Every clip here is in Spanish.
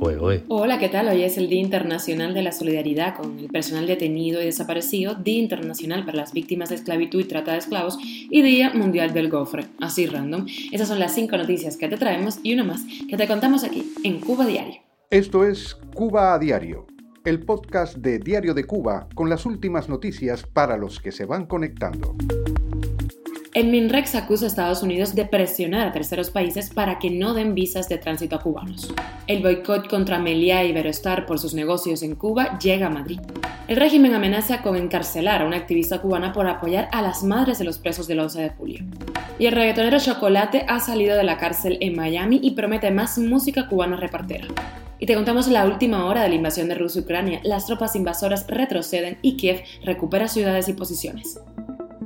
Hola, ¿qué tal? Hoy es el Día Internacional de la Solidaridad con el personal detenido y desaparecido, Día Internacional para las Víctimas de Esclavitud y Trata de Esclavos y Día Mundial del Gofre. Así random. Esas son las cinco noticias que te traemos y una más que te contamos aquí en Cuba Diario. Esto es Cuba a Diario, el podcast de Diario de Cuba con las últimas noticias para los que se van conectando. El MINREX acusa a Estados Unidos de presionar a terceros países para que no den visas de tránsito a cubanos. El boicot contra Meliá y Iberostar por sus negocios en Cuba llega a Madrid. El régimen amenaza con encarcelar a una activista cubana por apoyar a las madres de los presos del 11 de julio. Y el reggaetonero Chocolate ha salido de la cárcel en Miami y promete más música cubana repartera. Y te contamos la última hora de la invasión de Rusia y Ucrania. Las tropas invasoras retroceden y Kiev recupera ciudades y posiciones.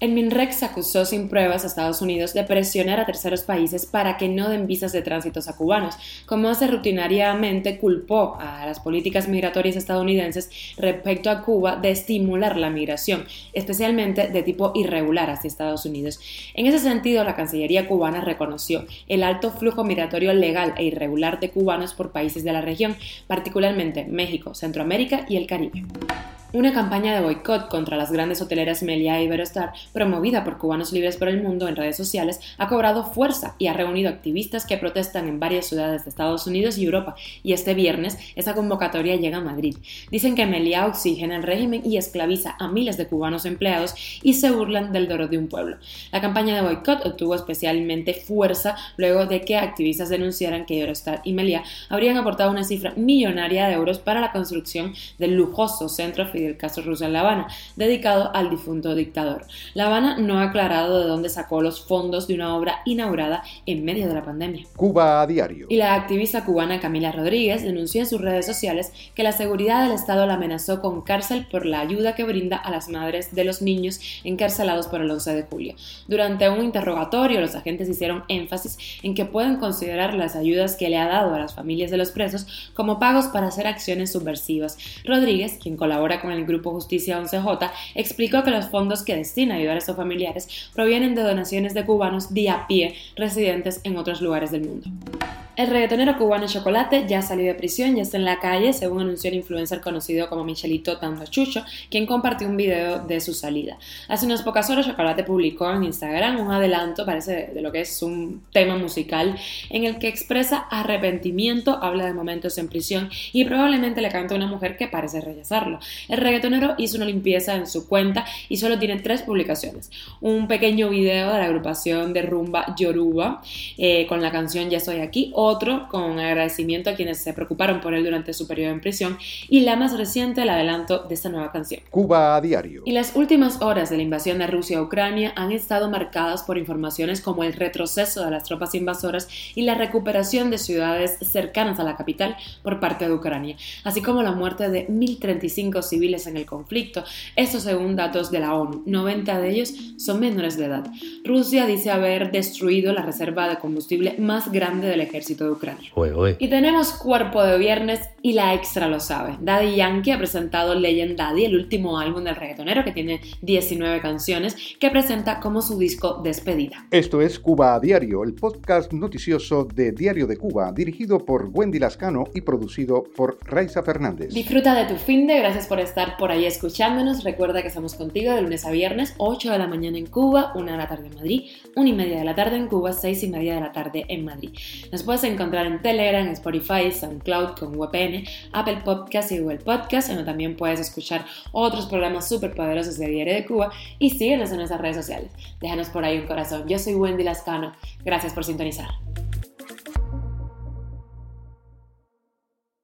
El MINREX acusó sin pruebas a Estados Unidos de presionar a terceros países para que no den visas de tránsitos a cubanos, como hace rutinariamente culpó a las políticas migratorias estadounidenses respecto a Cuba de estimular la migración, especialmente de tipo irregular hacia Estados Unidos. En ese sentido, la Cancillería cubana reconoció el alto flujo migratorio legal e irregular de cubanos por países de la región, particularmente México, Centroamérica y el Caribe. Una campaña de boicot contra las grandes hoteleras Melia y Iberostar, promovida por Cubanos Libres por el Mundo en redes sociales, ha cobrado fuerza y ha reunido activistas que protestan en varias ciudades de Estados Unidos y Europa, y este viernes esa convocatoria llega a Madrid. Dicen que Melia oxigena el régimen y esclaviza a miles de cubanos empleados y se burlan del doro de un pueblo. La campaña de boicot obtuvo especialmente fuerza luego de que activistas denunciaran que Iberostar y Melia habrían aportado una cifra millonaria de euros para la construcción del lujoso centro del caso ruso en La Habana, dedicado al difunto dictador. La Habana no ha aclarado de dónde sacó los fondos de una obra inaugurada en medio de la pandemia. Cuba a diario. Y la activista cubana Camila Rodríguez denunció en sus redes sociales que la seguridad del Estado la amenazó con cárcel por la ayuda que brinda a las madres de los niños encarcelados por el 11 de julio. Durante un interrogatorio, los agentes hicieron énfasis en que pueden considerar las ayudas que le ha dado a las familias de los presos como pagos para hacer acciones subversivas. Rodríguez, quien colabora con el Grupo Justicia 11J, explicó que los fondos que destina a ayudar a estos familiares provienen de donaciones de cubanos día a pie residentes en otros lugares del mundo. El reggaetonero cubano Chocolate ya salió de prisión y está en la calle, según anunció el influencer conocido como Michelito Chucho, quien compartió un video de su salida. Hace unas pocas horas Chocolate publicó en Instagram un adelanto, parece de lo que es un tema musical, en el que expresa arrepentimiento, habla de momentos en prisión y probablemente le canta a una mujer que parece rechazarlo. El reggaetonero hizo una limpieza en su cuenta y solo tiene tres publicaciones. Un pequeño video de la agrupación de rumba Yoruba eh, con la canción Ya estoy aquí otro con agradecimiento a quienes se preocuparon por él durante su periodo en prisión y la más reciente el adelanto de esta nueva canción. Cuba a diario. Y las últimas horas de la invasión de Rusia a Ucrania han estado marcadas por informaciones como el retroceso de las tropas invasoras y la recuperación de ciudades cercanas a la capital por parte de Ucrania, así como la muerte de 1.035 civiles en el conflicto, esto según datos de la ONU. 90 de ellos son menores de edad. Rusia dice haber destruido la reserva de combustible más grande del ejército de Ucrania. Y tenemos cuerpo de viernes y la extra lo sabe. Daddy Yankee ha presentado Legend Daddy, el último álbum del reggaetonero que tiene 19 canciones, que presenta como su disco despedida. Esto es Cuba a Diario, el podcast noticioso de Diario de Cuba, dirigido por Wendy Lascano y producido por Raiza Fernández. Disfruta de tu fin de, gracias por estar por ahí escuchándonos. Recuerda que estamos contigo de lunes a viernes, 8 de la mañana en Cuba, 1 de la tarde en Madrid, 1 y media de la tarde en Cuba, 6 y media de la tarde en Madrid. Nos puedes encontrar en Telegram, Spotify, SoundCloud con VPN, Apple Podcast y Google Podcast, donde también puedes escuchar otros programas súper poderosos de Diario de Cuba y síguenos en nuestras redes sociales. Déjanos por ahí un corazón. Yo soy Wendy Lascano. Gracias por sintonizar.